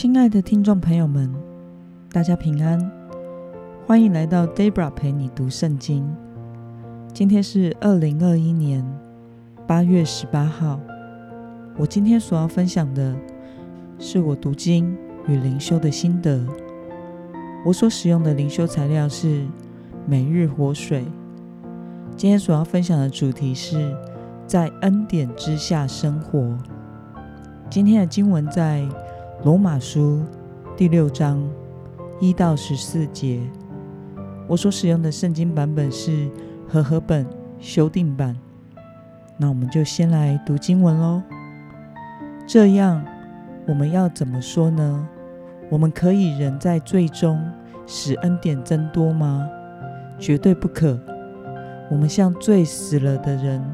亲爱的听众朋友们，大家平安，欢迎来到 Debra 陪你读圣经。今天是二零二一年八月十八号。我今天所要分享的是我读经与灵修的心得。我所使用的灵修材料是每日活水。今天所要分享的主题是在恩典之下生活。今天的经文在罗马书第六章一到十四节。我所使用的圣经版本是和合本修订版。那我们就先来读经文喽。这样，我们要怎么说呢？我们可以人在罪中使恩典增多吗？绝对不可。我们像罪死了的人，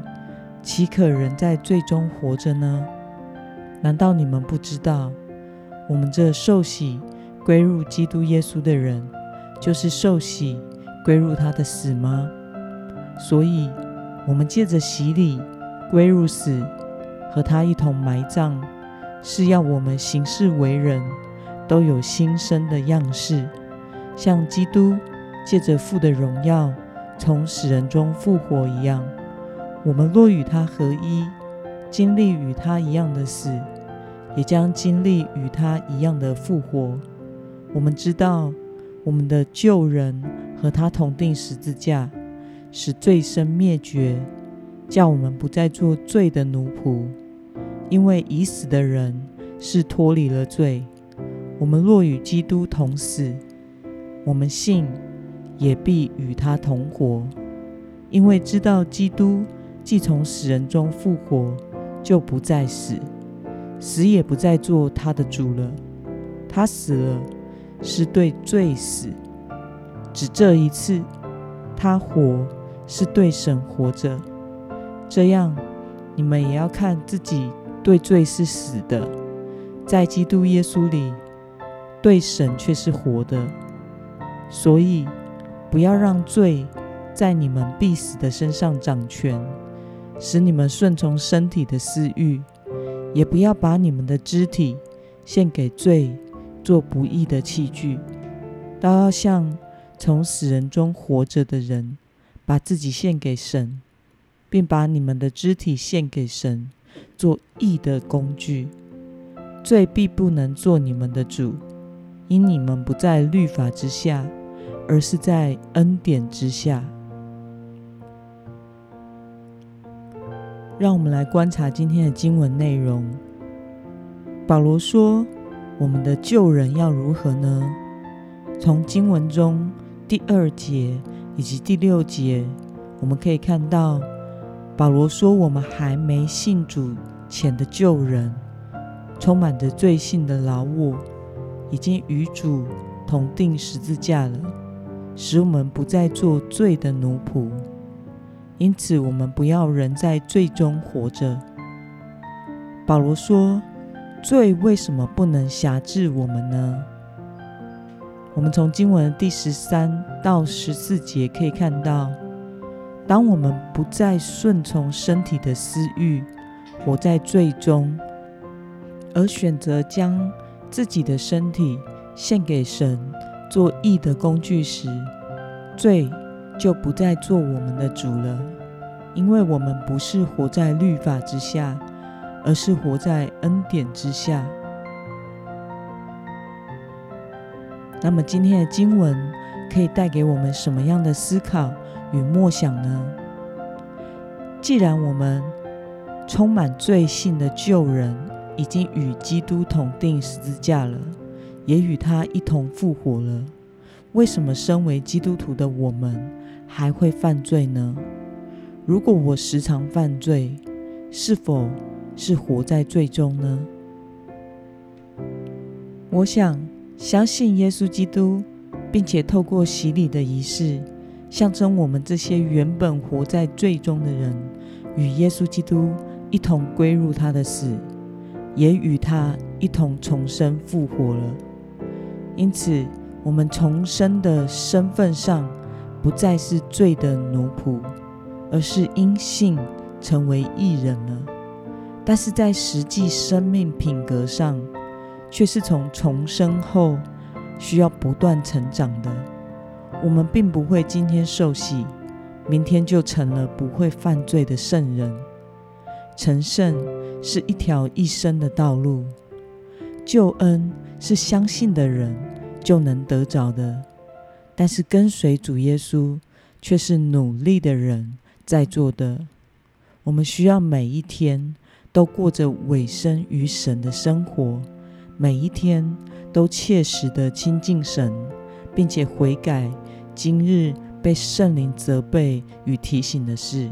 岂可人在罪中活着呢？难道你们不知道，我们这受洗归入基督耶稣的人，就是受洗归入他的死吗？所以，我们借着洗礼归入死。和他一同埋葬，是要我们行事为人，都有新生的样式，像基督借着父的荣耀从死人中复活一样。我们若与他合一，经历与他一样的死，也将经历与他一样的复活。我们知道，我们的旧人和他同定十字架，使罪身灭绝，叫我们不再做罪的奴仆。因为已死的人是脱离了罪，我们若与基督同死，我们信也必与他同活。因为知道基督既从死人中复活，就不再死，死也不再做他的主了。他死了是对罪死，只这一次；他活是对神活着。这样，你们也要看自己。对罪是死的，在基督耶稣里，对神却是活的。所以，不要让罪在你们必死的身上掌权，使你们顺从身体的私欲；也不要把你们的肢体献给罪，做不义的器具。倒要像从死人中活着的人，把自己献给神，并把你们的肢体献给神。做义的工具，罪必不能做你们的主，因你们不在律法之下，而是在恩典之下。让我们来观察今天的经文内容。保罗说：“我们的旧人要如何呢？”从经文中第二节以及第六节，我们可以看到。保罗说：“我们还没信主前的旧人，充满着罪性的老我，已经与主同定十字架了，使我们不再做罪的奴仆。因此，我们不要人在罪中活着。”保罗说：“罪为什么不能辖制我们呢？”我们从经文第十三到十四节可以看到。当我们不再顺从身体的私欲，活在罪中，而选择将自己的身体献给神做义的工具时，罪就不再做我们的主了。因为我们不是活在律法之下，而是活在恩典之下。那么，今天的经文可以带给我们什么样的思考？与默想呢？既然我们充满罪性的旧人已经与基督同定十字架了，也与他一同复活了，为什么身为基督徒的我们还会犯罪呢？如果我时常犯罪，是否是活在罪中呢？我想相信耶稣基督，并且透过洗礼的仪式。象征我们这些原本活在罪中的人，与耶稣基督一同归入他的死，也与他一同重生复活了。因此，我们重生的身份上，不再是罪的奴仆，而是因信成为义人了。但是在实际生命品格上，却是从重生后需要不断成长的。我们并不会今天受洗，明天就成了不会犯罪的圣人。成圣是一条一生的道路，救恩是相信的人就能得着的，但是跟随主耶稣却是努力的人在做的。我们需要每一天都过着委身于神的生活，每一天都切实的亲近神，并且悔改。今日被圣灵责备与提醒的事，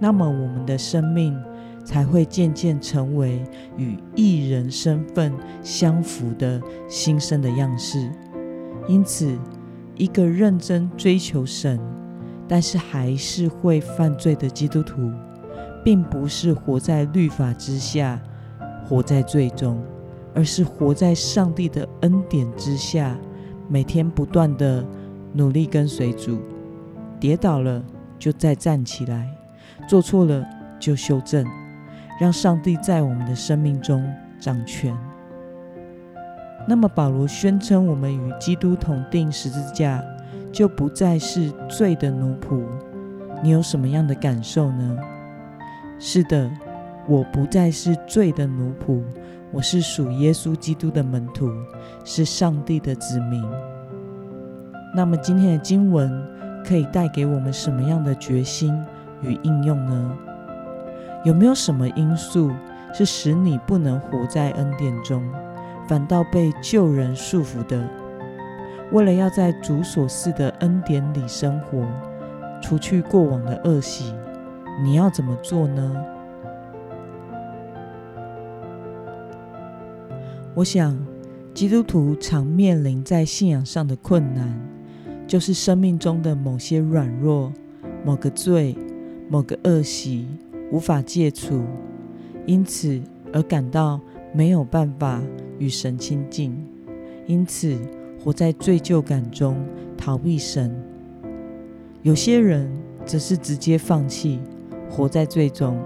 那么我们的生命才会渐渐成为与艺人身份相符的新生的样式。因此，一个认真追求神，但是还是会犯罪的基督徒，并不是活在律法之下，活在罪中，而是活在上帝的恩典之下，每天不断的。努力跟随主，跌倒了就再站起来，做错了就修正，让上帝在我们的生命中掌权。那么，保罗宣称我们与基督同定十字架，就不再是罪的奴仆。你有什么样的感受呢？是的，我不再是罪的奴仆，我是属耶稣基督的门徒，是上帝的子民。那么今天的经文可以带给我们什么样的决心与应用呢？有没有什么因素是使你不能活在恩典中，反倒被旧人束缚的？为了要在主所赐的恩典里生活，除去过往的恶习，你要怎么做呢？我想，基督徒常面临在信仰上的困难。就是生命中的某些软弱、某个罪、某个恶习无法戒除，因此而感到没有办法与神亲近，因此活在罪疚感中逃避神。有些人则是直接放弃，活在罪中，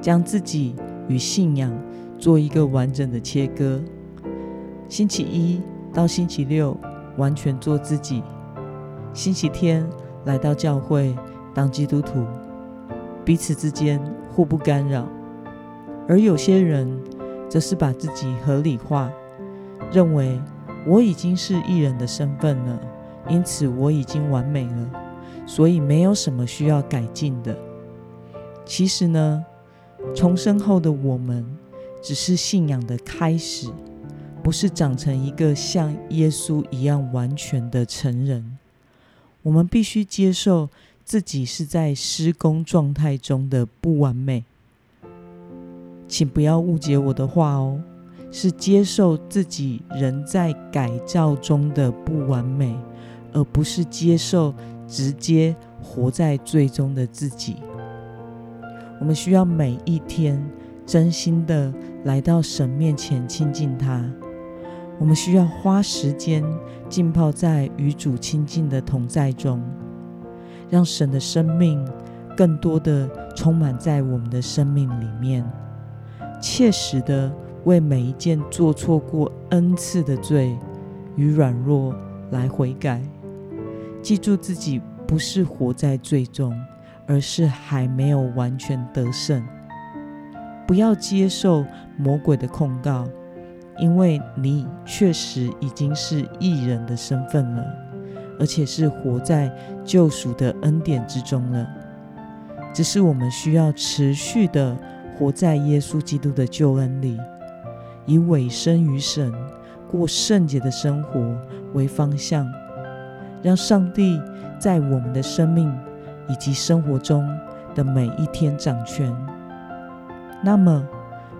将自己与信仰做一个完整的切割。星期一到星期六完全做自己。星期天来到教会当基督徒，彼此之间互不干扰；而有些人则是把自己合理化，认为我已经是艺人的身份了，因此我已经完美了，所以没有什么需要改进的。其实呢，重生后的我们只是信仰的开始，不是长成一个像耶稣一样完全的成人。我们必须接受自己是在施工状态中的不完美，请不要误解我的话哦，是接受自己仍在改造中的不完美，而不是接受直接活在最终的自己。我们需要每一天真心的来到神面前亲近他。我们需要花时间浸泡在与主亲近的同在中，让神的生命更多的充满在我们的生命里面，切实的为每一件做错过 n 次的罪与软弱来悔改。记住自己不是活在罪中，而是还没有完全得胜。不要接受魔鬼的控告。因为你确实已经是艺人的身份了，而且是活在救赎的恩典之中了。只是我们需要持续的活在耶稣基督的救恩里，以委身于神、过圣洁的生活为方向，让上帝在我们的生命以及生活中的每一天掌权。那么，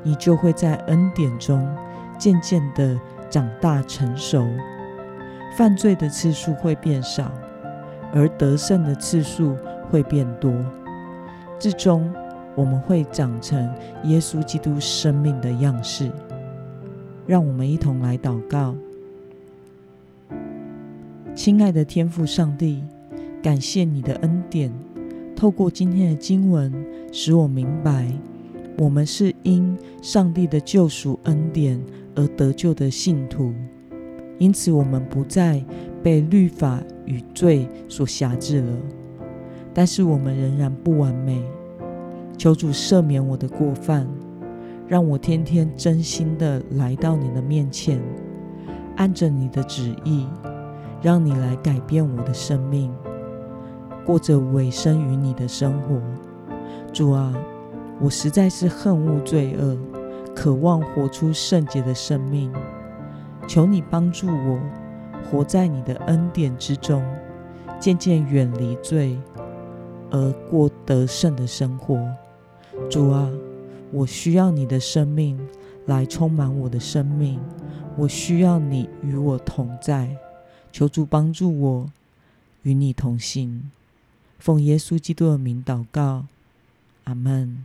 你就会在恩典中。渐渐的长大成熟，犯罪的次数会变少，而得胜的次数会变多。最终，我们会长成耶稣基督生命的样式。让我们一同来祷告：亲爱的天父上帝，感谢你的恩典，透过今天的经文，使我明白我们是因上帝的救赎恩典而得救的信徒，因此我们不再被律法与罪所辖制了。但是我们仍然不完美，求主赦免我的过犯，让我天天真心的来到你的面前，按着你的旨意，让你来改变我的生命，过着委身于你的生活。主啊。我实在是恨恶罪恶，渴望活出圣洁的生命。求你帮助我，活在你的恩典之中，渐渐远离罪，而过得胜的生活。主啊，我需要你的生命来充满我的生命，我需要你与我同在。求主帮助我，与你同行。奉耶稣基督的名祷告，阿门。